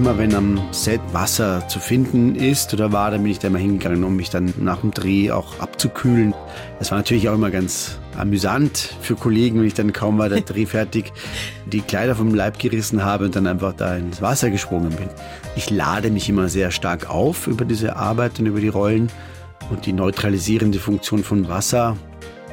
immer wenn am Set Wasser zu finden ist oder war, dann bin ich da immer hingegangen, um mich dann nach dem Dreh auch abzukühlen. Das war natürlich auch immer ganz amüsant für Kollegen, wenn ich dann kaum war der Dreh fertig, die Kleider vom Leib gerissen habe und dann einfach da ins Wasser gesprungen bin. Ich lade mich immer sehr stark auf über diese Arbeit und über die Rollen und die neutralisierende Funktion von Wasser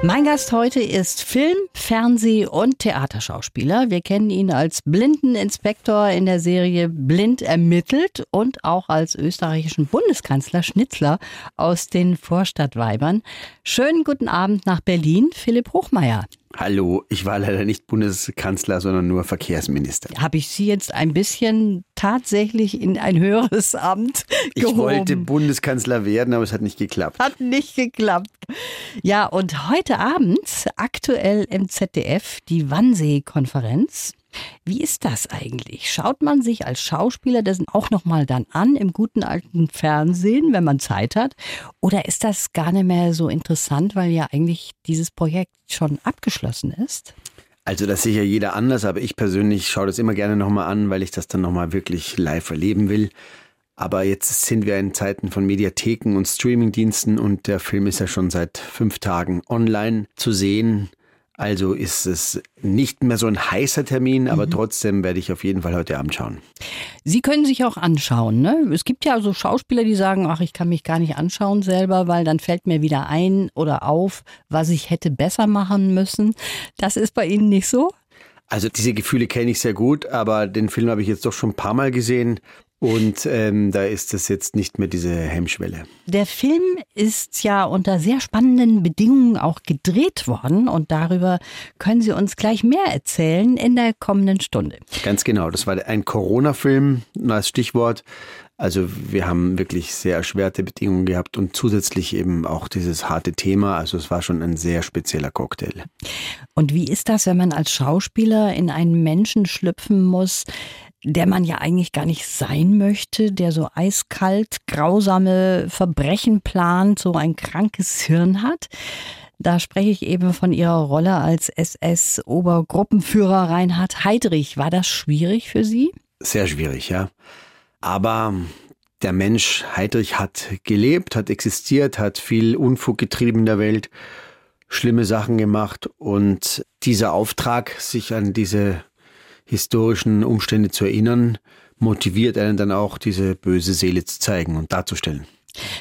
Mein Gast heute ist Film-, Fernseh- und Theaterschauspieler. Wir kennen ihn als Blindeninspektor in der Serie Blind ermittelt und auch als österreichischen Bundeskanzler Schnitzler aus den Vorstadtweibern. Schönen guten Abend nach Berlin, Philipp Hochmeier. Hallo, ich war leider nicht Bundeskanzler, sondern nur Verkehrsminister. Habe ich Sie jetzt ein bisschen tatsächlich in ein höheres Amt gehoben? Ich wollte Bundeskanzler werden, aber es hat nicht geklappt. Hat nicht geklappt. Ja, und heute Abend aktuell im ZDF die Wannsee-Konferenz. Wie ist das eigentlich? Schaut man sich als Schauspieler das auch nochmal dann an im guten alten Fernsehen, wenn man Zeit hat? Oder ist das gar nicht mehr so interessant, weil ja eigentlich dieses Projekt schon abgeschlossen ist? Also das sicher jeder anders, aber ich persönlich schaue das immer gerne nochmal an, weil ich das dann nochmal wirklich live erleben will. Aber jetzt sind wir in Zeiten von Mediatheken und Streamingdiensten und der Film ist ja schon seit fünf Tagen online zu sehen. Also ist es nicht mehr so ein heißer Termin, aber mhm. trotzdem werde ich auf jeden Fall heute Abend schauen. Sie können sich auch anschauen. Ne? Es gibt ja so Schauspieler, die sagen, ach, ich kann mich gar nicht anschauen selber, weil dann fällt mir wieder ein oder auf, was ich hätte besser machen müssen. Das ist bei Ihnen nicht so? Also diese Gefühle kenne ich sehr gut, aber den Film habe ich jetzt doch schon ein paar Mal gesehen und ähm, da ist es jetzt nicht mehr diese Hemmschwelle. Der Film ist ja unter sehr spannenden Bedingungen auch gedreht worden und darüber können Sie uns gleich mehr erzählen in der kommenden Stunde. Ganz genau, das war ein Corona-Film als Stichwort. Also wir haben wirklich sehr erschwerte Bedingungen gehabt und zusätzlich eben auch dieses harte Thema. Also es war schon ein sehr spezieller Cocktail. Und wie ist das, wenn man als Schauspieler in einen Menschen schlüpfen muss, der man ja eigentlich gar nicht sein möchte, der so eiskalt grausame Verbrechen plant, so ein krankes Hirn hat. Da spreche ich eben von Ihrer Rolle als SS-Obergruppenführer Reinhard Heydrich. War das schwierig für Sie? Sehr schwierig, ja. Aber der Mensch Heydrich hat gelebt, hat existiert, hat viel Unfug getrieben in der Welt, schlimme Sachen gemacht und dieser Auftrag, sich an diese historischen Umstände zu erinnern, motiviert einen dann auch, diese böse Seele zu zeigen und darzustellen.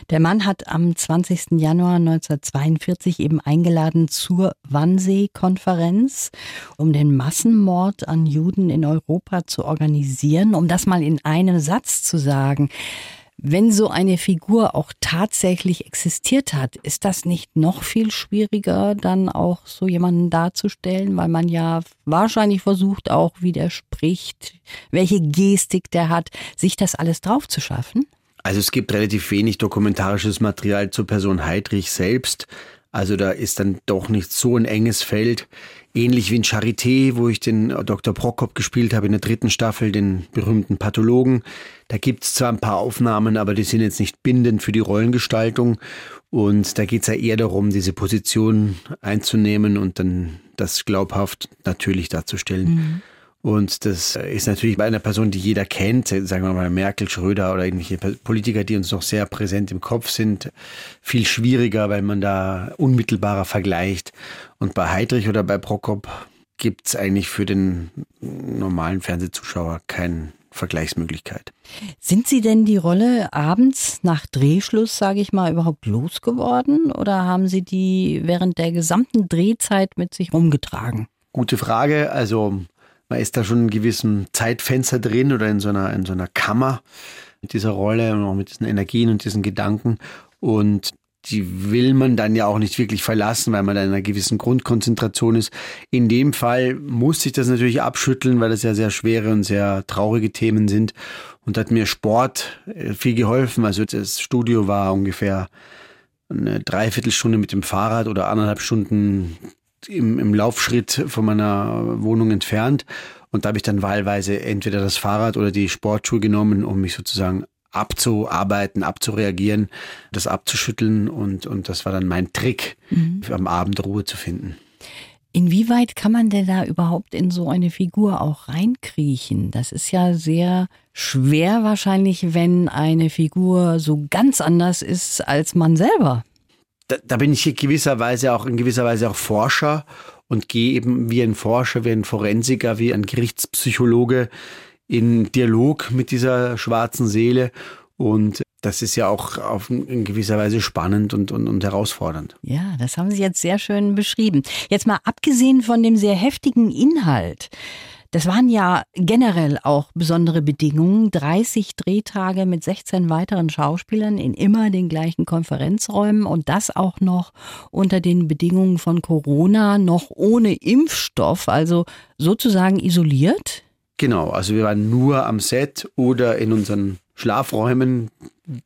Der Mann hat am 20. Januar 1942 eben eingeladen zur Wannsee-Konferenz, um den Massenmord an Juden in Europa zu organisieren. Um das mal in einem Satz zu sagen, wenn so eine Figur auch tatsächlich existiert hat, ist das nicht noch viel schwieriger, dann auch so jemanden darzustellen, weil man ja wahrscheinlich versucht, auch wie der spricht, welche Gestik der hat, sich das alles drauf zu schaffen? Also es gibt relativ wenig dokumentarisches Material zur Person Heidrich selbst. Also da ist dann doch nicht so ein enges Feld. Ähnlich wie in Charité, wo ich den Dr. Prokop gespielt habe in der dritten Staffel, den berühmten Pathologen. Da gibt's zwar ein paar Aufnahmen, aber die sind jetzt nicht bindend für die Rollengestaltung. Und da geht's ja eher darum, diese Position einzunehmen und dann das glaubhaft natürlich darzustellen. Mhm. Und das ist natürlich bei einer Person, die jeder kennt, sagen wir mal Merkel, Schröder oder irgendwelche Politiker, die uns noch sehr präsent im Kopf sind, viel schwieriger, weil man da unmittelbarer vergleicht. Und bei Heidrich oder bei Prokop gibt es eigentlich für den normalen Fernsehzuschauer keine Vergleichsmöglichkeit. Sind Sie denn die Rolle abends nach Drehschluss, sage ich mal, überhaupt losgeworden oder haben Sie die während der gesamten Drehzeit mit sich rumgetragen? Gute Frage. Also man ist da schon in einem gewissen Zeitfenster drin oder in so einer, in so einer Kammer mit dieser Rolle und auch mit diesen Energien und diesen Gedanken. Und die will man dann ja auch nicht wirklich verlassen, weil man da in einer gewissen Grundkonzentration ist. In dem Fall musste ich das natürlich abschütteln, weil das ja sehr schwere und sehr traurige Themen sind. Und hat mir Sport äh, viel geholfen. Also das Studio war ungefähr eine Dreiviertelstunde mit dem Fahrrad oder anderthalb Stunden im, im Laufschritt von meiner Wohnung entfernt. Und da habe ich dann wahlweise entweder das Fahrrad oder die Sportschuhe genommen, um mich sozusagen abzuarbeiten, abzureagieren, das abzuschütteln und, und das war dann mein Trick, mhm. am Abend Ruhe zu finden. Inwieweit kann man denn da überhaupt in so eine Figur auch reinkriechen? Das ist ja sehr schwer wahrscheinlich, wenn eine Figur so ganz anders ist als man selber. Da, da bin ich in gewisser Weise auch in gewisser Weise auch Forscher und gehe eben wie ein Forscher, wie ein Forensiker, wie ein Gerichtspsychologe in Dialog mit dieser schwarzen Seele. Und das ist ja auch auf in gewisser Weise spannend und, und, und herausfordernd. Ja, das haben Sie jetzt sehr schön beschrieben. Jetzt mal abgesehen von dem sehr heftigen Inhalt. Das waren ja generell auch besondere Bedingungen. 30 Drehtage mit 16 weiteren Schauspielern in immer den gleichen Konferenzräumen und das auch noch unter den Bedingungen von Corona, noch ohne Impfstoff, also sozusagen isoliert. Genau, also wir waren nur am Set oder in unseren Schlafräumen,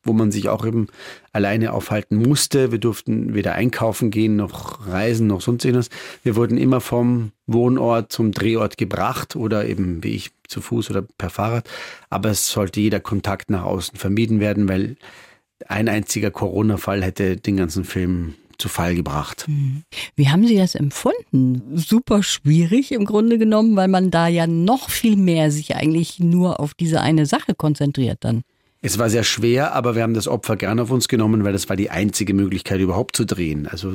wo man sich auch eben alleine aufhalten musste. Wir durften weder einkaufen gehen, noch reisen, noch sonst irgendwas. Wir wurden immer vom Wohnort zum Drehort gebracht oder eben wie ich zu Fuß oder per Fahrrad. Aber es sollte jeder Kontakt nach außen vermieden werden, weil ein einziger Corona-Fall hätte den ganzen Film zu Fall gebracht. Mhm. Wie haben Sie das empfunden? Super schwierig im Grunde genommen, weil man da ja noch viel mehr sich eigentlich nur auf diese eine Sache konzentriert dann. Es war sehr schwer, aber wir haben das Opfer gerne auf uns genommen, weil das war die einzige Möglichkeit überhaupt zu drehen. Also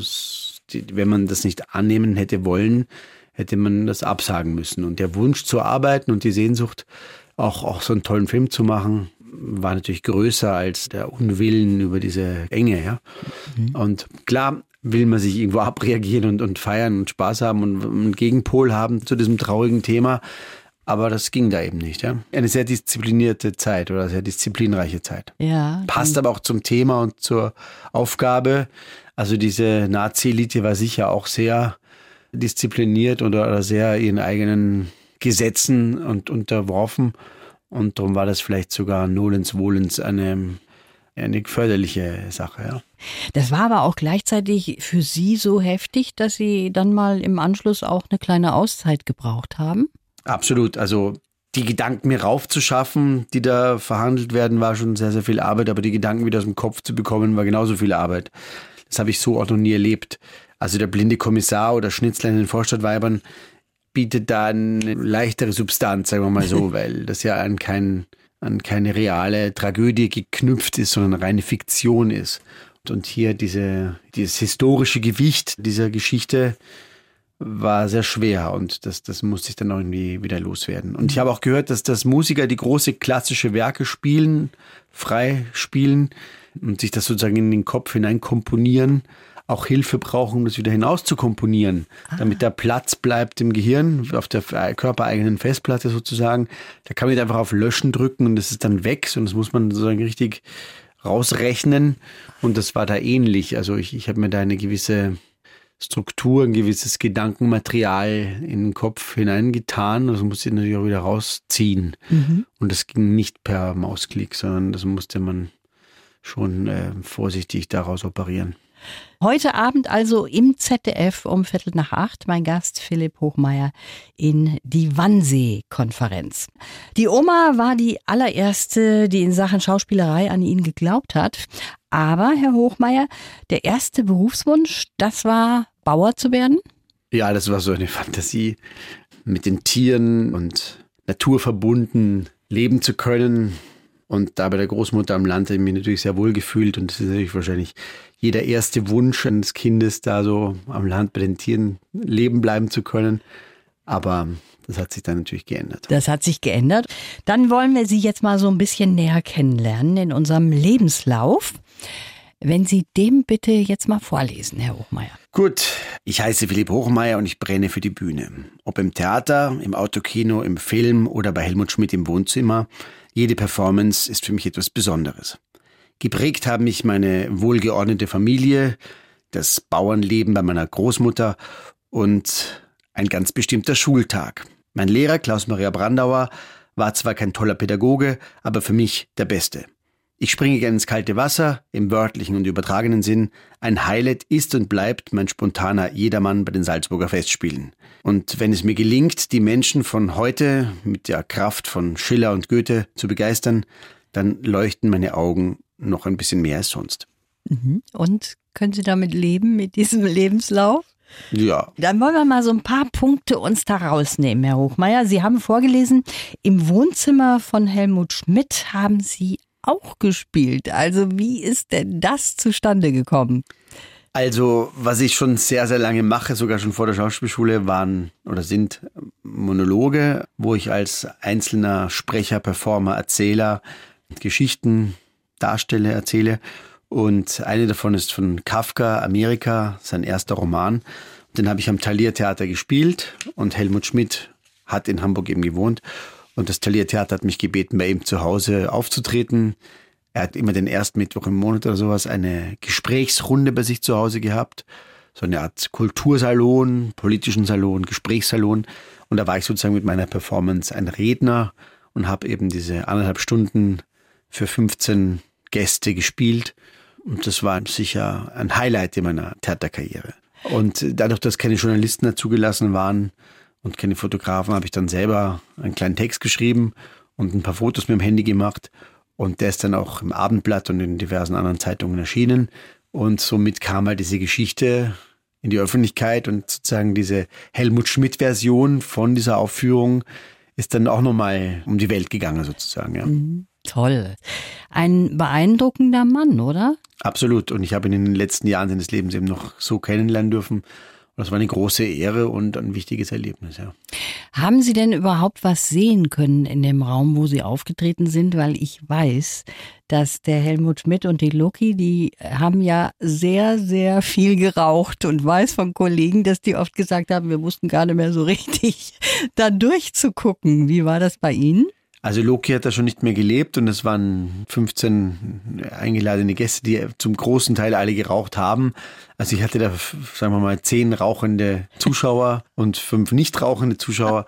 wenn man das nicht annehmen hätte wollen, hätte man das absagen müssen. Und der Wunsch zu arbeiten und die Sehnsucht, auch, auch so einen tollen Film zu machen, war natürlich größer als der Unwillen über diese Enge. Ja? Mhm. Und klar will man sich irgendwo abreagieren und, und feiern und Spaß haben und einen Gegenpol haben zu diesem traurigen Thema. Aber das ging da eben nicht. Ja? Eine sehr disziplinierte Zeit oder sehr disziplinreiche Zeit. Ja, Passt aber auch zum Thema und zur Aufgabe. Also diese Nazi-Elite war sicher auch sehr diszipliniert oder sehr ihren eigenen Gesetzen und unterworfen. Und darum war das vielleicht sogar Nolens Wohlens eine, eine förderliche Sache. Ja. Das war aber auch gleichzeitig für Sie so heftig, dass Sie dann mal im Anschluss auch eine kleine Auszeit gebraucht haben? Absolut. Also die Gedanken mir raufzuschaffen, die da verhandelt werden, war schon sehr, sehr viel Arbeit, aber die Gedanken wieder aus dem Kopf zu bekommen, war genauso viel Arbeit. Das habe ich so auch noch nie erlebt. Also der blinde Kommissar oder Schnitzler in den Vorstadtweibern, bietet da eine leichtere Substanz, sagen wir mal so, weil das ja an, kein, an keine reale Tragödie geknüpft ist, sondern eine reine Fiktion ist. Und hier diese, dieses historische Gewicht dieser Geschichte war sehr schwer und das, das musste ich dann irgendwie wieder loswerden. Und ich habe auch gehört, dass, dass Musiker, die große klassische Werke spielen, frei spielen und sich das sozusagen in den Kopf hinein komponieren, auch Hilfe brauchen, um das wieder hinaus zu komponieren, ah. damit der Platz bleibt im Gehirn, auf der körpereigenen Festplatte sozusagen. Da kann man nicht einfach auf Löschen drücken und das ist dann weg, sondern das muss man sozusagen richtig rausrechnen. Und das war da ähnlich. Also ich, ich habe mir da eine gewisse Struktur, ein gewisses Gedankenmaterial in den Kopf hineingetan. Das musste ich natürlich auch wieder rausziehen. Mhm. Und das ging nicht per Mausklick, sondern das musste man schon äh, vorsichtig daraus operieren. Heute Abend also im ZDF um Viertel nach acht mein Gast Philipp Hochmeier in die Wannsee-Konferenz. Die Oma war die allererste, die in Sachen Schauspielerei an ihn geglaubt hat. Aber, Herr Hochmeier, der erste Berufswunsch, das war Bauer zu werden? Ja, das war so eine Fantasie, mit den Tieren und Natur verbunden leben zu können. Und da bei der Großmutter am Land habe ich mich natürlich sehr wohl gefühlt und das ist natürlich wahrscheinlich jeder erste Wunsch eines Kindes, da so am Land bei den Tieren leben bleiben zu können. Aber das hat sich dann natürlich geändert. Das hat sich geändert. Dann wollen wir Sie jetzt mal so ein bisschen näher kennenlernen in unserem Lebenslauf. Wenn Sie dem bitte jetzt mal vorlesen, Herr Hochmeier. Gut, ich heiße Philipp Hochmeier und ich brenne für die Bühne. Ob im Theater, im Autokino, im Film oder bei Helmut Schmidt im Wohnzimmer, jede Performance ist für mich etwas Besonderes. Geprägt haben mich meine wohlgeordnete Familie, das Bauernleben bei meiner Großmutter und ein ganz bestimmter Schultag. Mein Lehrer Klaus-Maria Brandauer war zwar kein toller Pädagoge, aber für mich der Beste. Ich springe gerne ins kalte Wasser, im wörtlichen und übertragenen Sinn. Ein Highlight ist und bleibt mein spontaner Jedermann bei den Salzburger Festspielen. Und wenn es mir gelingt, die Menschen von heute mit der Kraft von Schiller und Goethe zu begeistern, dann leuchten meine Augen noch ein bisschen mehr als sonst. Mhm. Und können Sie damit leben, mit diesem Lebenslauf? Ja. Dann wollen wir mal so ein paar Punkte uns da rausnehmen, Herr Hochmeier. Sie haben vorgelesen, im Wohnzimmer von Helmut Schmidt haben Sie auch gespielt. Also wie ist denn das zustande gekommen? Also, was ich schon sehr, sehr lange mache, sogar schon vor der Schauspielschule, waren oder sind Monologe, wo ich als einzelner Sprecher, Performer, Erzähler Geschichten darstelle, erzähle. Und eine davon ist von Kafka, Amerika, sein erster Roman. Den habe ich am Thalia Theater gespielt und Helmut Schmidt hat in Hamburg eben gewohnt. Und das Thalia Theater hat mich gebeten, bei ihm zu Hause aufzutreten. Er hat immer den ersten Mittwoch im Monat oder sowas eine Gesprächsrunde bei sich zu Hause gehabt. So eine Art Kultursalon, politischen Salon, Gesprächssalon. Und da war ich sozusagen mit meiner Performance ein Redner und habe eben diese anderthalb Stunden für 15 Gäste gespielt. Und das war sicher ein Highlight in meiner Theaterkarriere. Und dadurch, dass keine Journalisten dazugelassen waren und keine Fotografen, habe ich dann selber einen kleinen Text geschrieben und ein paar Fotos mit dem Handy gemacht. Und der ist dann auch im Abendblatt und in diversen anderen Zeitungen erschienen. Und somit kam halt diese Geschichte in die Öffentlichkeit und sozusagen diese Helmut Schmidt-Version von dieser Aufführung ist dann auch nochmal um die Welt gegangen sozusagen. Ja. Mhm. Toll. Ein beeindruckender Mann, oder? Absolut. Und ich habe ihn in den letzten Jahren seines Lebens eben noch so kennenlernen dürfen. Und das war eine große Ehre und ein wichtiges Erlebnis, ja. Haben Sie denn überhaupt was sehen können in dem Raum, wo Sie aufgetreten sind? Weil ich weiß, dass der Helmut Schmidt und die Loki, die haben ja sehr, sehr viel geraucht und weiß von Kollegen, dass die oft gesagt haben, wir wussten gar nicht mehr so richtig da durchzugucken. Wie war das bei Ihnen? Also Loki hat da schon nicht mehr gelebt und es waren 15 eingeladene Gäste, die zum großen Teil alle geraucht haben. Also ich hatte da, sagen wir mal, zehn rauchende Zuschauer und fünf nicht rauchende Zuschauer.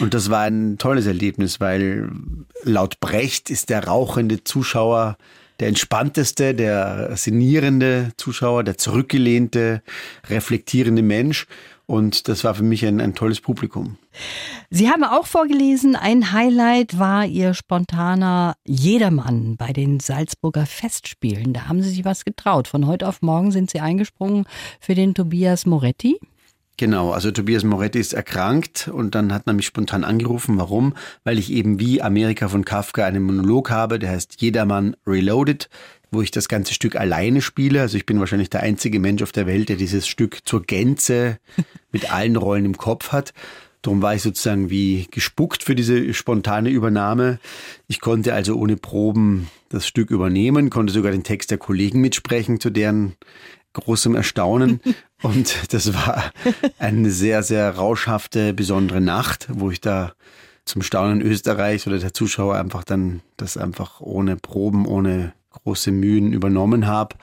Und das war ein tolles Erlebnis, weil laut Brecht ist der rauchende Zuschauer der entspannteste, der sinnierende Zuschauer, der zurückgelehnte, reflektierende Mensch. Und das war für mich ein, ein tolles Publikum. Sie haben auch vorgelesen, ein Highlight war Ihr spontaner Jedermann bei den Salzburger Festspielen. Da haben Sie sich was getraut. Von heute auf morgen sind Sie eingesprungen für den Tobias Moretti. Genau, also Tobias Moretti ist erkrankt und dann hat man mich spontan angerufen. Warum? Weil ich eben wie Amerika von Kafka einen Monolog habe, der heißt Jedermann Reloaded wo ich das ganze Stück alleine spiele. Also ich bin wahrscheinlich der einzige Mensch auf der Welt, der dieses Stück zur Gänze mit allen Rollen im Kopf hat. Darum war ich sozusagen wie gespuckt für diese spontane Übernahme. Ich konnte also ohne Proben das Stück übernehmen, konnte sogar den Text der Kollegen mitsprechen, zu deren großem Erstaunen. Und das war eine sehr, sehr rauschhafte, besondere Nacht, wo ich da zum Staunen Österreichs oder der Zuschauer einfach dann das einfach ohne Proben, ohne große Mühen übernommen habe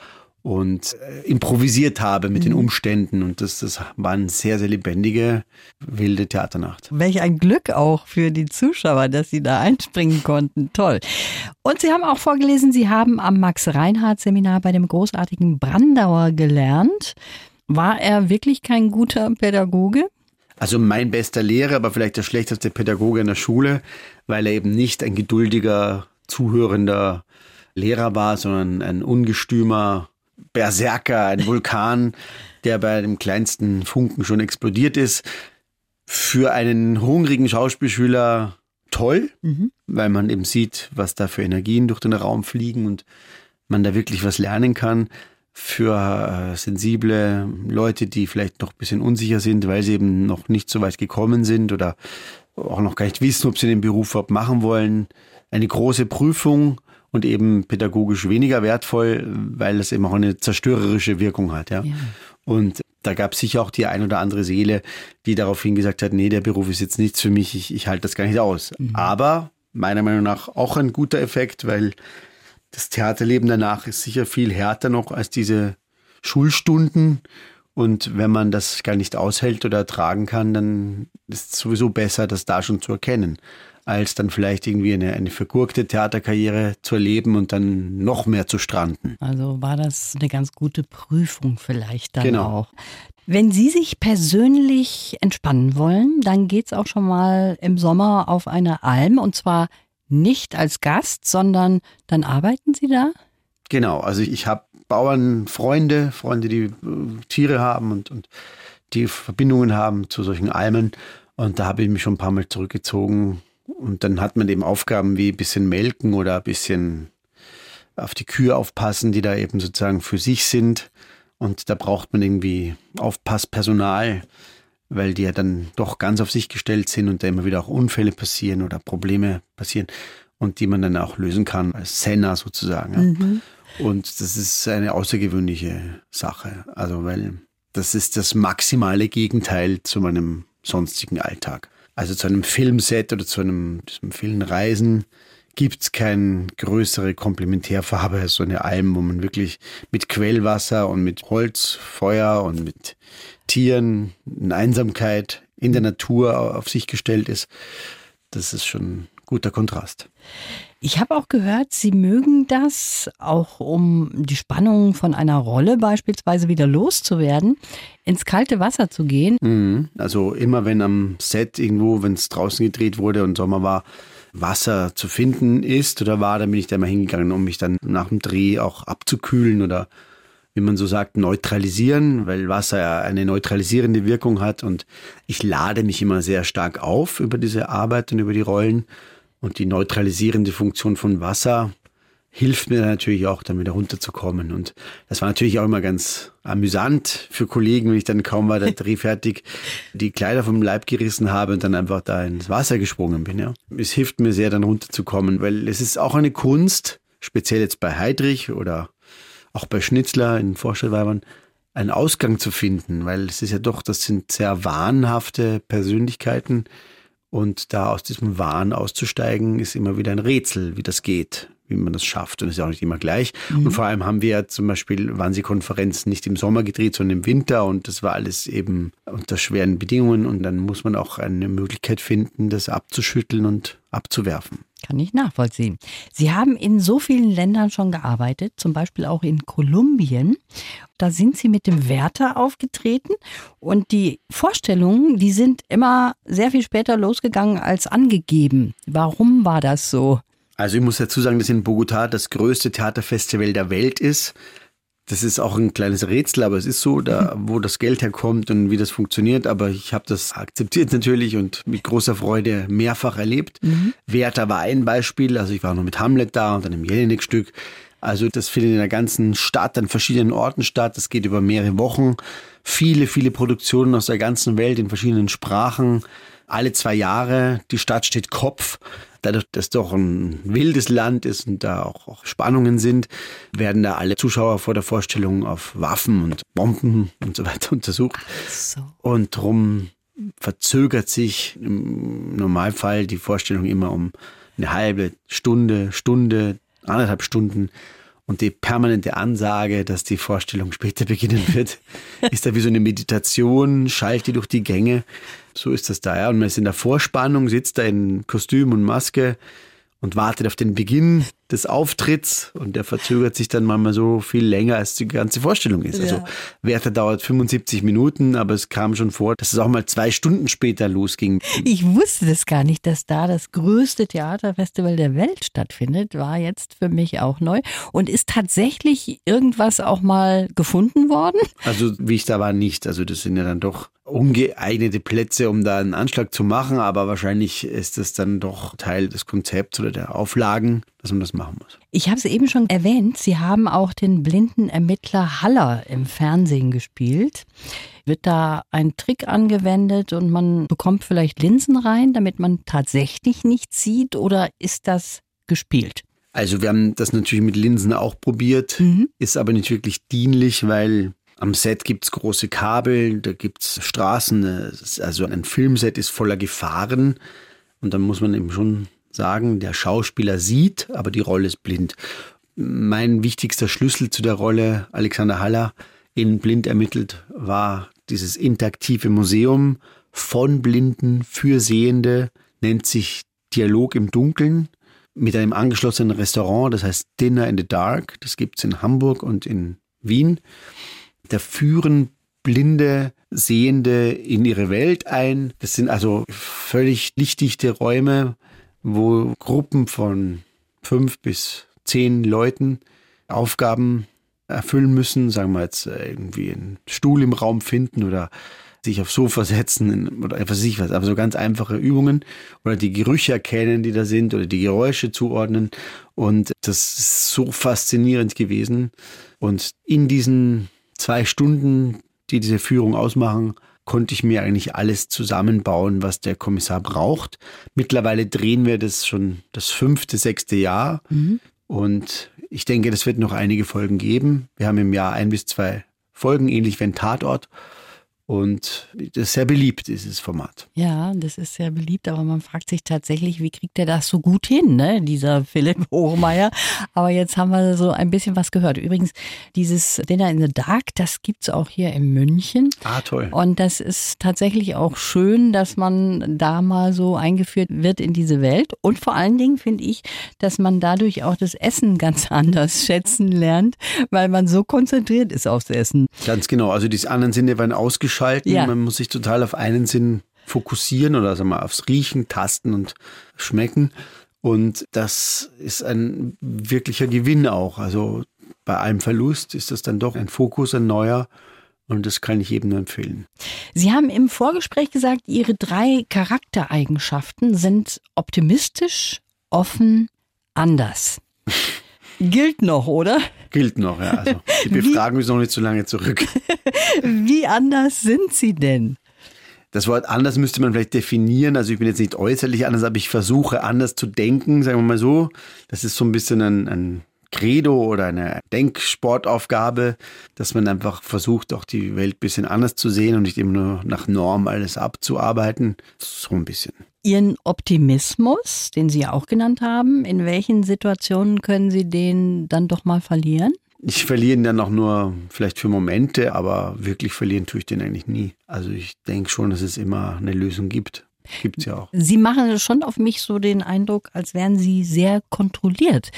und äh, improvisiert habe mit mhm. den Umständen. Und das, das war eine sehr, sehr lebendige, wilde Theaternacht. Welch ein Glück auch für die Zuschauer, dass sie da einspringen konnten. Toll. Und Sie haben auch vorgelesen, Sie haben am Max-Reinhardt-Seminar bei dem großartigen Brandauer gelernt. War er wirklich kein guter Pädagoge? Also mein bester Lehrer, aber vielleicht der schlechteste Pädagoge in der Schule, weil er eben nicht ein geduldiger, zuhörender Lehrer war, sondern ein ungestümer Berserker, ein Vulkan, der bei dem kleinsten Funken schon explodiert ist. Für einen hungrigen Schauspielschüler toll, mhm. weil man eben sieht, was da für Energien durch den Raum fliegen und man da wirklich was lernen kann. Für äh, sensible Leute, die vielleicht noch ein bisschen unsicher sind, weil sie eben noch nicht so weit gekommen sind oder auch noch gar nicht wissen, ob sie den Beruf überhaupt machen wollen. Eine große Prüfung, und eben pädagogisch weniger wertvoll, weil es eben auch eine zerstörerische Wirkung hat. Ja. ja. Und da gab es sicher auch die ein oder andere Seele, die daraufhin gesagt hat, nee, der Beruf ist jetzt nichts für mich, ich, ich halte das gar nicht aus. Mhm. Aber meiner Meinung nach auch ein guter Effekt, weil das Theaterleben danach ist sicher viel härter noch als diese Schulstunden. Und wenn man das gar nicht aushält oder ertragen kann, dann ist es sowieso besser, das da schon zu erkennen, als dann vielleicht irgendwie eine, eine vergurkte Theaterkarriere zu erleben und dann noch mehr zu stranden. Also war das eine ganz gute Prüfung vielleicht dann Genau. auch. Wenn Sie sich persönlich entspannen wollen, dann geht's auch schon mal im Sommer auf eine Alm und zwar nicht als Gast, sondern dann arbeiten Sie da? Genau, also ich habe Bauernfreunde, Freunde, die äh, Tiere haben und, und die Verbindungen haben zu solchen Almen. Und da habe ich mich schon ein paar Mal zurückgezogen. Und dann hat man eben Aufgaben wie ein bisschen melken oder ein bisschen auf die Kühe aufpassen, die da eben sozusagen für sich sind. Und da braucht man irgendwie Aufpasspersonal, weil die ja dann doch ganz auf sich gestellt sind und da immer wieder auch Unfälle passieren oder Probleme passieren und die man dann auch lösen kann als Senner sozusagen. Ja. Und das ist eine außergewöhnliche Sache. Also, weil das ist das maximale Gegenteil zu meinem sonstigen Alltag. Also zu einem Filmset oder zu einem, diesem vielen Reisen gibt es keine größere Komplementärfarbe als so eine Alm, wo man wirklich mit Quellwasser und mit Holz, Feuer und mit Tieren, in Einsamkeit in der Natur auf sich gestellt ist. Das ist schon guter Kontrast. Ich habe auch gehört, Sie mögen das, auch um die Spannung von einer Rolle beispielsweise wieder loszuwerden, ins kalte Wasser zu gehen. Mhm. Also immer wenn am Set irgendwo, wenn es draußen gedreht wurde und Sommer war, Wasser zu finden ist oder war, dann bin ich da mal hingegangen, um mich dann nach dem Dreh auch abzukühlen oder wie man so sagt, neutralisieren, weil Wasser ja eine neutralisierende Wirkung hat und ich lade mich immer sehr stark auf über diese Arbeit und über die Rollen und die neutralisierende Funktion von Wasser hilft mir natürlich auch, dann wieder runterzukommen. Und das war natürlich auch immer ganz amüsant für Kollegen, wenn ich dann kaum war der Dreh fertig, die Kleider vom Leib gerissen habe und dann einfach da ins Wasser gesprungen bin. Ja. Es hilft mir sehr, dann runterzukommen, weil es ist auch eine Kunst, speziell jetzt bei Heidrich oder auch bei Schnitzler in Vorstellweibern, einen Ausgang zu finden, weil es ist ja doch, das sind sehr wahnhafte Persönlichkeiten und da aus diesem Wahn auszusteigen, ist immer wieder ein Rätsel, wie das geht, wie man das schafft. Und es ist ja auch nicht immer gleich. Und vor allem haben wir ja zum Beispiel Wannsee-Konferenz nicht im Sommer gedreht, sondern im Winter. Und das war alles eben unter schweren Bedingungen. Und dann muss man auch eine Möglichkeit finden, das abzuschütteln und abzuwerfen. Kann ich nachvollziehen. Sie haben in so vielen Ländern schon gearbeitet, zum Beispiel auch in Kolumbien. Da sind Sie mit dem Wärter aufgetreten und die Vorstellungen, die sind immer sehr viel später losgegangen als angegeben. Warum war das so? Also ich muss dazu sagen, dass in Bogotá das größte Theaterfestival der Welt ist. Das ist auch ein kleines Rätsel, aber es ist so, da wo das Geld herkommt und wie das funktioniert. Aber ich habe das akzeptiert natürlich und mit großer Freude mehrfach erlebt. Werther war ein Beispiel. Also ich war noch mit Hamlet da und dann im Jelinek-Stück. Also das findet in der ganzen Stadt, an verschiedenen Orten statt. Das geht über mehrere Wochen. Viele, viele Produktionen aus der ganzen Welt in verschiedenen Sprachen. Alle zwei Jahre. Die Stadt steht Kopf. Dadurch, dass doch ein wildes Land ist und da auch, auch Spannungen sind, werden da alle Zuschauer vor der Vorstellung auf Waffen und Bomben und so weiter untersucht. So. Und drum verzögert sich im Normalfall die Vorstellung immer um eine halbe Stunde, Stunde, anderthalb Stunden. Und die permanente Ansage, dass die Vorstellung später beginnen wird, ist da wie so eine Meditation, schallt die durch die Gänge. So ist das da, ja. Und man ist in der Vorspannung, sitzt da in Kostüm und Maske und wartet auf den Beginn des Auftritts und der verzögert sich dann manchmal so viel länger, als die ganze Vorstellung ist. Also Ja. Werther dauert 75 Minuten, aber es kam schon vor, dass es auch mal zwei Stunden später losging. Ich wusste das gar nicht, dass da das größte Theaterfestival der Welt stattfindet. War jetzt für mich auch neu. Und ist tatsächlich irgendwas auch mal gefunden worden? Also wie ich da war, nicht. Also das sind ja dann doch ungeeignete Plätze, um da einen Anschlag zu machen, aber wahrscheinlich ist das dann doch Teil des Konzepts oder der Auflagen, dass man das machen muss. Ich habe es eben schon erwähnt, Sie haben auch den blinden Ermittler Haller im Fernsehen gespielt. Wird da ein Trick angewendet und man bekommt vielleicht Linsen rein, damit man tatsächlich nichts sieht oder ist das gespielt? Also wir haben das natürlich mit Linsen auch probiert, ist aber nicht wirklich dienlich, weil am Set gibt's große Kabel, da gibt's Straßen, es ist- also ein Filmset ist voller Gefahren und dann muss man eben schon sagen, der Schauspieler sieht, aber die Rolle ist blind. mein wichtigster Schlüssel zu der Rolle Alexander Haller in Blind ermittelt war dieses interaktive Museum von Blinden für Sehende, nennt sich Dialog im Dunkeln mit einem angeschlossenen Restaurant, das heißt Dinner in the Dark. Das gibt es in Hamburg und in Wien. Da führen blinde Sehende in ihre Welt ein. Das sind also völlig lichtdichte Räume, wo Gruppen von fünf bis zehn Leuten Aufgaben erfüllen müssen, sagen wir jetzt äh, irgendwie einen Stuhl im Raum finden oder sich aufs Sofa setzen oder was weiß ich was, aber so ganz einfache Übungen oder die Gerüche erkennen, die da sind oder die Geräusche zuordnen. Und das ist so faszinierend gewesen. Und in diesen zwei Stunden, die diese Führung ausmachen, konnte ich mir eigentlich alles zusammenbauen, was der Kommissar braucht. Mittlerweile drehen wir das schon das fünfte, sechste Jahr. Mhm. Und ich denke, das wird noch einige Folgen geben. Wir haben im Jahr ein bis zwei Folgen, ähnlich wie ein Tatort. Und das ist sehr beliebt, dieses Format. Ja, das ist sehr beliebt, aber man fragt sich tatsächlich, wie kriegt er das so gut hin, ne? dieser Philipp Hochmeier. Aber jetzt haben wir so ein bisschen was gehört. Übrigens, dieses Dinner in the Dark, das gibt es auch hier in München. Ah, toll. Und das ist tatsächlich auch schön, dass man da mal so eingeführt wird in diese Welt. Und vor allen Dingen finde ich, dass man dadurch auch das Essen ganz anders schätzen lernt, weil man so konzentriert ist aufs Essen. Ganz genau. Also die anderen Sinne werden ausgeschaltet abschalten. Ja. Man muss sich total auf einen Sinn fokussieren oder sagen wir, aufs Riechen, Tasten und Schmecken. Und das ist ein wirklicher Gewinn auch. Also bei allem Verlust ist das dann doch ein Fokus, ein neuer. Und das kann ich jedem nur empfehlen. Sie haben im Vorgespräch gesagt, Ihre drei Charaktereigenschaften sind optimistisch, offen, anders. Gilt noch, oder? Gilt noch, ja. Also, die befragen mich noch nicht so lange zurück. Wie anders sind Sie denn? Das Wort anders müsste man vielleicht definieren. Also ich bin jetzt nicht äußerlich anders, aber ich versuche anders zu denken, sagen wir mal so. Das ist so ein bisschen ein, ein Credo oder eine Denksportaufgabe, dass man einfach versucht, auch die Welt ein bisschen anders zu sehen und nicht immer nur nach Norm alles abzuarbeiten. So ein bisschen. Ihren Optimismus, den Sie ja auch genannt haben, in welchen Situationen können Sie den dann doch mal verlieren? Ich verliere ihn dann auch nur vielleicht für Momente, aber wirklich verlieren tue ich den eigentlich nie. Also ich denke schon, dass es immer eine Lösung gibt. Gibt es ja auch. Sie machen schon auf mich so den Eindruck, als wären Sie sehr kontrolliert.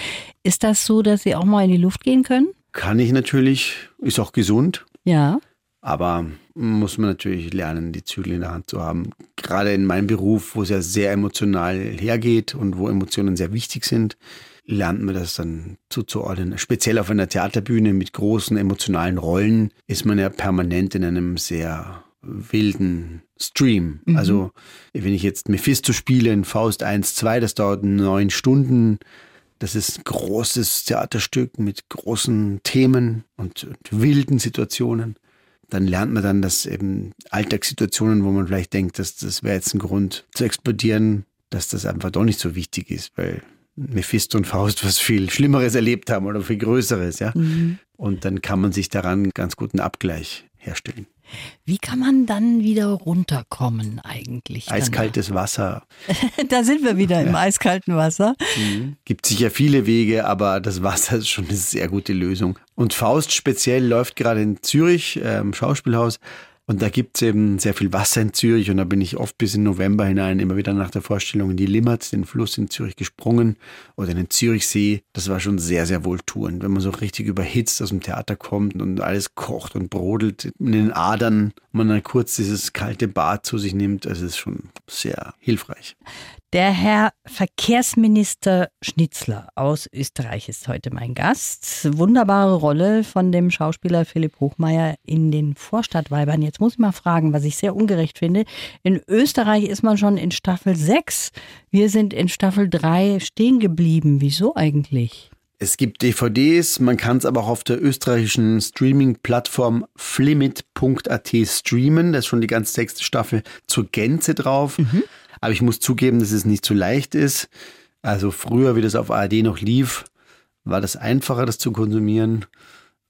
Ist das so, dass Sie auch mal in die Luft gehen können? Kann ich natürlich, ist auch gesund. Ja. Aber muss man natürlich lernen, die Zügel in der Hand zu haben. Gerade in meinem Beruf, wo es ja sehr emotional hergeht und wo Emotionen sehr wichtig sind, lernt man das dann zuzuordnen. Speziell auf einer Theaterbühne mit großen emotionalen Rollen ist man ja permanent in einem sehr wilden Stream. Mhm. Also wenn ich jetzt Mephisto spiele in Faust 1, 2, das dauert neun Stunden. Das ist ein großes Theaterstück mit großen Themen und, und wilden Situationen. Dann lernt man dann, dass eben Alltagssituationen, wo man vielleicht denkt, dass das wäre jetzt ein Grund zu explodieren, dass das einfach doch nicht so wichtig ist, weil Mephisto und Faust was viel Schlimmeres erlebt haben oder viel Größeres, ja. Mhm. Und dann kann man sich daran ganz guten Abgleich herstellen. Wie kann man dann wieder runterkommen eigentlich? Eiskaltes Wasser. da sind wir wieder im eiskalten Wasser. Mhm. Gibt sicher viele Wege, aber das Wasser ist schon eine sehr gute Lösung. Und Faust speziell läuft gerade in Zürich äh, im Schauspielhaus und da gibt es eben sehr viel Wasser in Zürich und da bin ich oft bis in November hinein immer wieder nach der Vorstellung in die Limmat, den Fluss in Zürich gesprungen oder in den Zürichsee. Das war schon sehr, sehr wohltuend, wenn man so richtig überhitzt aus dem Theater kommt und alles kocht und brodelt in den Adern man dann kurz dieses kalte Bad zu sich nimmt. Das ist schon sehr hilfreich. Der Herr Verkehrsminister Schnitzler aus Österreich ist heute mein Gast. Wunderbare Rolle von dem Schauspieler Philipp Hochmeier in den Vorstadtweibern. Jetzt muss ich mal fragen, was ich sehr ungerecht finde. In Österreich ist man schon in Staffel 6. Wir sind in Staffel 3 stehen geblieben. Wieso eigentlich? Es gibt DVDs, man kann es aber auch auf der österreichischen Streaming-Plattform flimit.at streamen. Da ist schon die ganze sechste Staffel zur Gänze drauf. Mhm. Aber ich muss zugeben, dass es nicht so leicht ist. Also früher, wie das auf ARD noch lief, war das einfacher, das zu konsumieren.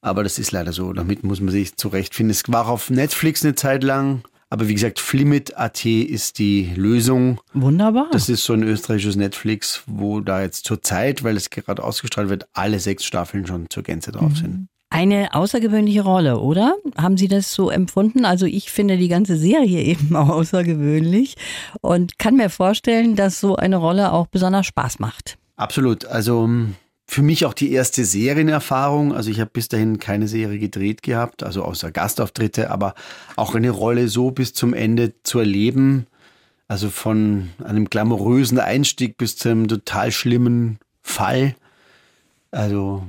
Aber das ist leider so. Damit muss man sich zurechtfinden. Es war auf Netflix eine Zeit lang, Aber wie gesagt, Flimit.at ist die Lösung. Wunderbar. Das ist so ein österreichisches Netflix, wo da jetzt zur Zeit, weil es gerade ausgestrahlt wird, alle sechs Staffeln schon zur Gänze drauf mhm. sind. Eine außergewöhnliche Rolle, oder? Haben Sie das so empfunden? Also ich finde die ganze Serie eben außergewöhnlich und kann mir vorstellen, dass so eine Rolle auch besonders Spaß macht. Absolut. Also für mich auch die erste Serienerfahrung. Also ich habe bis dahin keine Serie gedreht gehabt, also außer Gastauftritte, aber auch eine Rolle so bis zum Ende zu erleben. Also von einem glamourösen Einstieg bis zu einem total schlimmen Fall. Also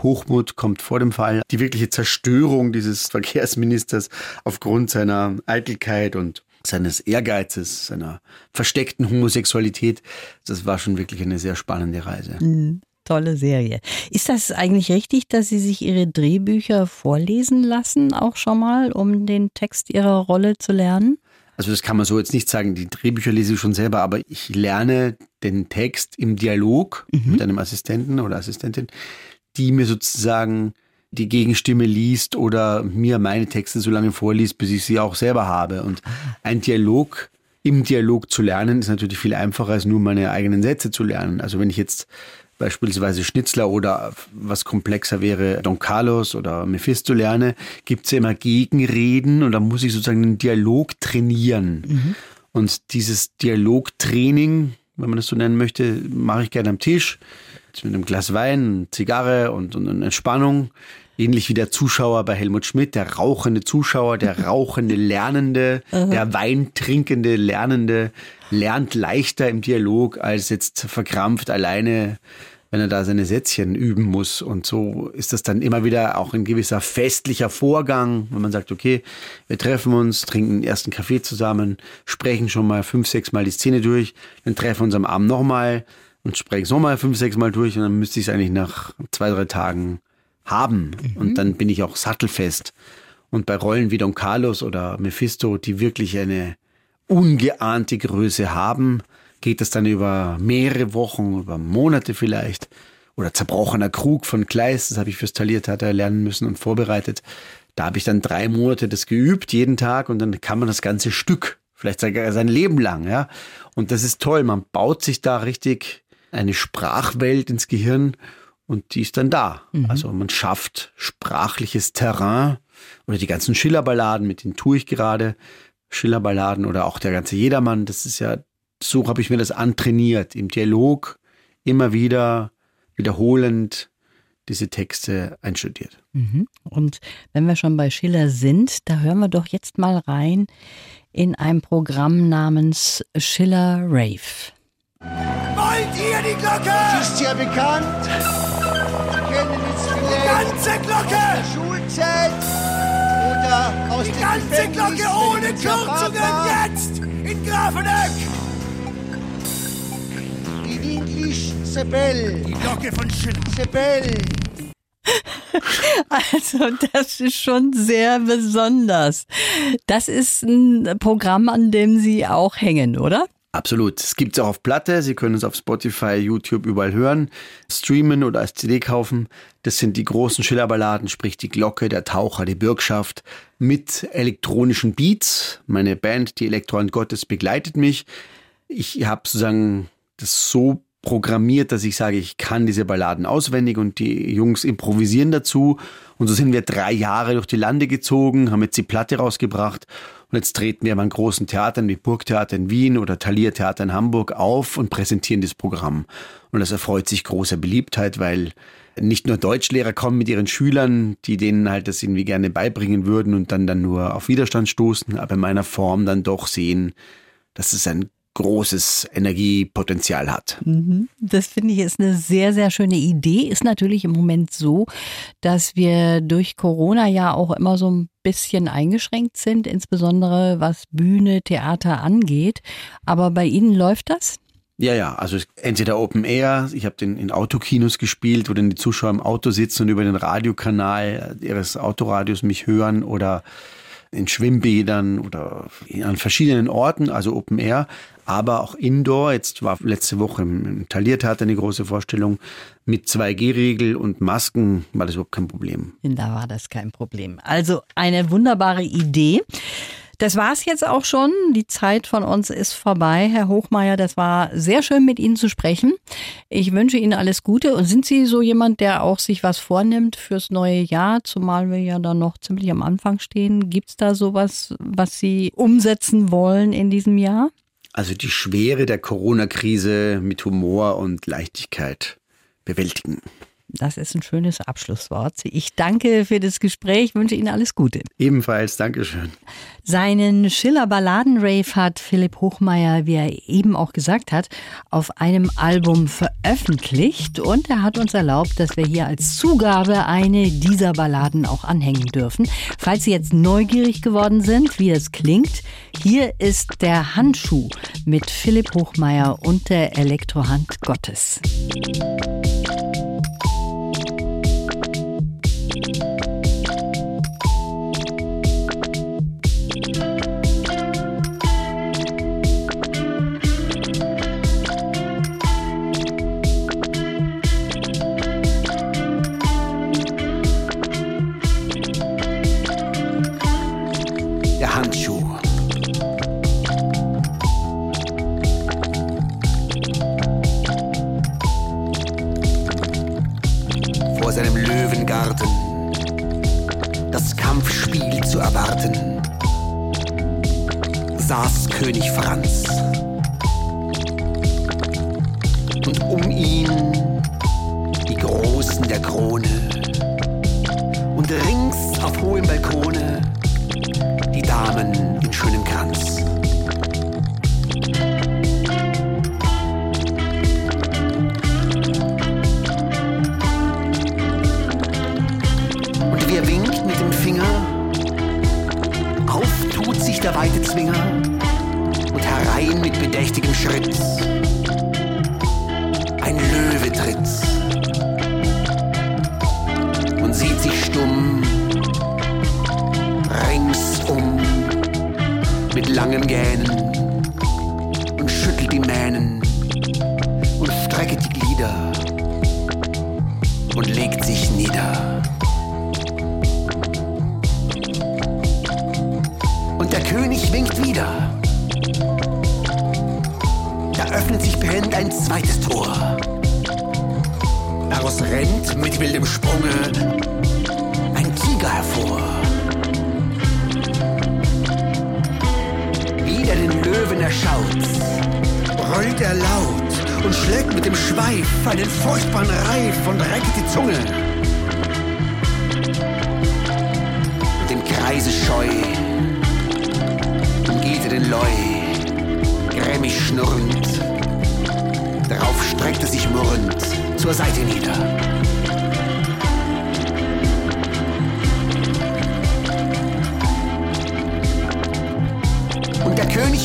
Hochmut kommt vor dem Fall. Die wirkliche Zerstörung dieses Verkehrsministers aufgrund seiner Eitelkeit und seines Ehrgeizes, seiner versteckten Homosexualität. Das war schon wirklich eine sehr spannende Reise. Mhm tolle Serie. Ist das eigentlich richtig, dass Sie sich Ihre Drehbücher vorlesen lassen, auch schon mal, um den Text Ihrer Rolle zu lernen? Also das kann man so jetzt nicht sagen. Die Drehbücher lese ich schon selber, aber ich lerne den Text im Dialog mhm. mit einem Assistenten oder Assistentin, die mir sozusagen die Gegenstimme liest oder mir meine Texte so lange vorliest, bis ich sie auch selber habe. Und ein Dialog im Dialog zu lernen ist natürlich viel einfacher als nur meine eigenen Sätze zu lernen. Also wenn ich jetzt beispielsweise Schnitzler oder was komplexer wäre, Don Carlos oder Mephisto lerne, gibt es ja immer Gegenreden und da muss ich sozusagen einen Dialog trainieren. Mhm. Und dieses Dialogtraining, wenn man das so nennen möchte, mache ich gerne am Tisch mit einem Glas Wein, Zigarre und, und, und Entspannung. Ähnlich wie der Zuschauer bei Helmut Schmidt, der rauchende Zuschauer, der rauchende Lernende, der weintrinkende Lernende lernt leichter im Dialog als jetzt verkrampft alleine wenn er da seine Sätzchen üben muss. Und so ist das dann immer wieder auch ein gewisser festlicher Vorgang, wenn man sagt, okay, wir treffen uns, trinken den ersten Kaffee zusammen, sprechen schon mal fünf, sechs Mal die Szene durch, dann treffen wir uns am Abend nochmal und sprechen es nochmal fünf, sechs Mal durch und dann müsste ich es eigentlich nach zwei, drei Tagen haben. Mhm. Und dann bin ich auch sattelfest. Und bei Rollen wie Don Carlos oder Mephisto, die wirklich eine ungeahnte Größe haben, geht es dann über mehrere Wochen, über Monate vielleicht. Oder zerbrochener Krug von Kleist, das habe ich fürs Taliertheater lernen müssen und vorbereitet. Da habe ich dann drei Monate das geübt, jeden Tag, und dann kann man das ganze Stück, vielleicht sein Leben lang, ja. Und das ist toll. Man baut sich da richtig eine Sprachwelt ins Gehirn und die ist dann da. Mhm. Also man schafft sprachliches Terrain oder die ganzen Schillerballaden, mit denen tue ich gerade. Schillerballaden oder auch der ganze Jedermann, das ist ja so habe ich mir das antrainiert, im Dialog immer wieder wiederholend diese Texte einstudiert. Mhm. Und wenn wir schon bei Schiller sind, da hören wir doch jetzt mal rein in ein Programm namens Schiller Rave. Wollt ihr die Glocke? Ist ja bekannt. Ganze Glocke. Schulzeit oder aus die ganze Glocke ohne Kürzungen jetzt in Grafenegg. Englisch Sebel. Die Glocke von Schiller. Sebel. Also das ist schon sehr besonders. Das ist ein Programm, an dem Sie auch hängen, oder? Absolut. Es gibt es auch auf Platte. Sie können es auf Spotify, YouTube überall hören, streamen oder als CD kaufen. Das sind die großen Schillerballaden, sprich die Glocke, der Taucher, die Bürgschaft mit elektronischen Beats. Meine Band, die Elektrohand Gottes, begleitet mich. Ich habe sozusagen das so programmiert, dass ich sage, ich kann diese Balladen auswendig und die Jungs improvisieren dazu. Und so sind wir drei Jahre durch die Lande gezogen, haben jetzt die Platte rausgebracht und jetzt treten wir an großen Theatern wie Burgtheater in Wien oder Thalia Theater in Hamburg auf und präsentieren das Programm. Und das erfreut sich großer Beliebtheit, weil nicht nur Deutschlehrer kommen mit ihren Schülern, die denen halt das irgendwie gerne beibringen würden und dann dann nur auf Widerstand stoßen, aber in meiner Form dann doch sehen, dass es ein großes Energiepotenzial hat. Mhm. Das finde ich ist eine sehr, sehr schöne Idee. Ist natürlich im Moment so, dass wir durch Corona ja auch immer so ein bisschen eingeschränkt sind, insbesondere was Bühne, Theater angeht. Aber bei Ihnen läuft das? Ja, ja, also entweder Open Air, ich habe den in Autokinos gespielt, wo dann die Zuschauer im Auto sitzen und über den Radiokanal ihres Autoradios mich hören oder in Schwimmbädern oder an verschiedenen Orten, also Open Air, aber auch Indoor. Jetzt war letzte Woche im, Taliertheater eine große Vorstellung mit 2G-Regel und Masken war das überhaupt kein Problem. Da war das kein Problem. Also eine wunderbare Idee. Das war's jetzt auch schon. Die Zeit von uns ist vorbei, Herr Hochmeier. Das war sehr schön, mit Ihnen zu sprechen. Ich wünsche Ihnen alles Gute. Und sind Sie so jemand, der auch sich was vornimmt fürs neue Jahr, zumal wir ja dann noch ziemlich am Anfang stehen? Gibt's da sowas, was Sie umsetzen wollen in diesem Jahr? Also die Schwere der Corona-Krise mit Humor und Leichtigkeit bewältigen. Das ist ein schönes Abschlusswort. Ich danke für das Gespräch, wünsche Ihnen alles Gute. Ebenfalls, Dankeschön. Seinen Schiller-Balladen-Rave hat Philipp Hochmeier, wie er eben auch gesagt hat, auf einem Album veröffentlicht und er hat uns erlaubt, dass wir hier als Zugabe eine dieser Balladen auch anhängen dürfen. Falls Sie jetzt neugierig geworden sind, wie es klingt, hier ist der Handschuh mit Philipp Hochmeier und der Elektrohand Gottes.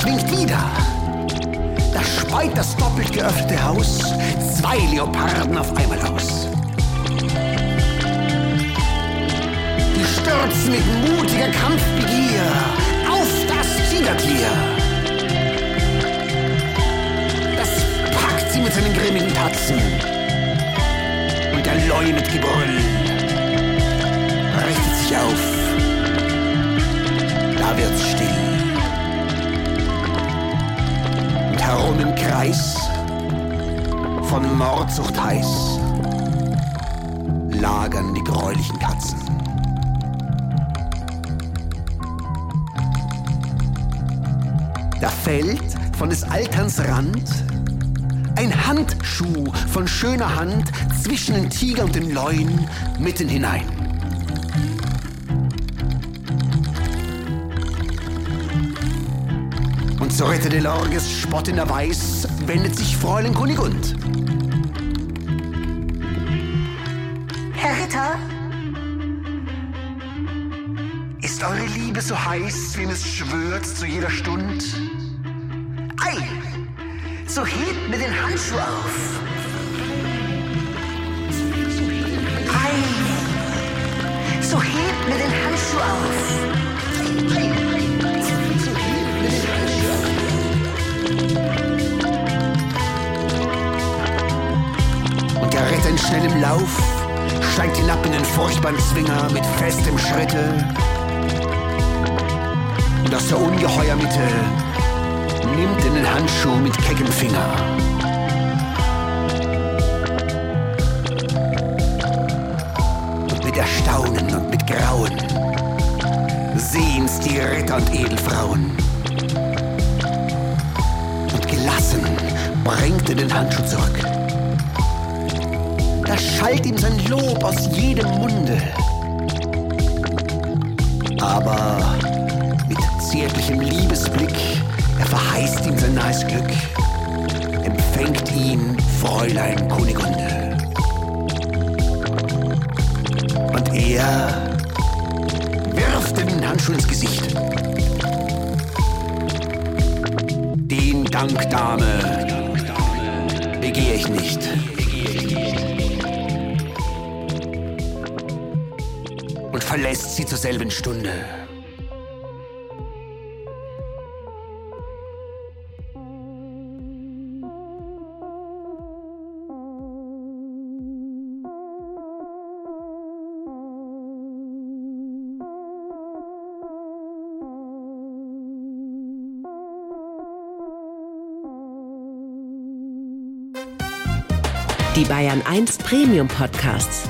Winkt wieder. Da speit das doppelt geöffnete Haus zwei Leoparden auf einmal aus. Die stürzen mit mutiger Kampfbegier auf das Tigertier. Das packt sie mit seinen grimmigen Tatzen. Und der Leu mit Gebrüll richtet sich auf. Da wird's still. Herum im Kreis, von Mordsucht heiß, lagern die gräulichen Katzen. Da fällt von des Alterns Rand ein Handschuh von schöner Hand zwischen den Tiger und den Leuen mitten hinein. Zur Rette der Lorges spottender Weiß wendet sich Fräulein Kunigund. Herr Ritter, ist eure Liebe so heiß, wem es schwört zu jeder Stund? Ei, so hebt mir den Handschuh auf. Ei, so hebt mir den Handschuh auf. Ei, in schnellem Lauf steigt hinab in den furchtbaren Zwinger mit festem Schritte. Und aus der Ungeheuermitte nimmt er den Handschuh mit keckem Finger. Und mit Erstaunen und mit Grauen sehen's die Ritter und Edelfrauen. Und gelassen bringt er den Handschuh zurück. Da schallt ihm sein Lob aus jedem Munde. Aber mit zärtlichem Liebesblick, er verheißt ihm sein nahes Glück, empfängt ihn Fräulein Kunigunde. Und er wirft den Handschuh ins Gesicht. Den Dank, Dame, begehe ich nicht. Verlässt sie zur selben Stunde. Die Bayern 1 Premium Podcasts.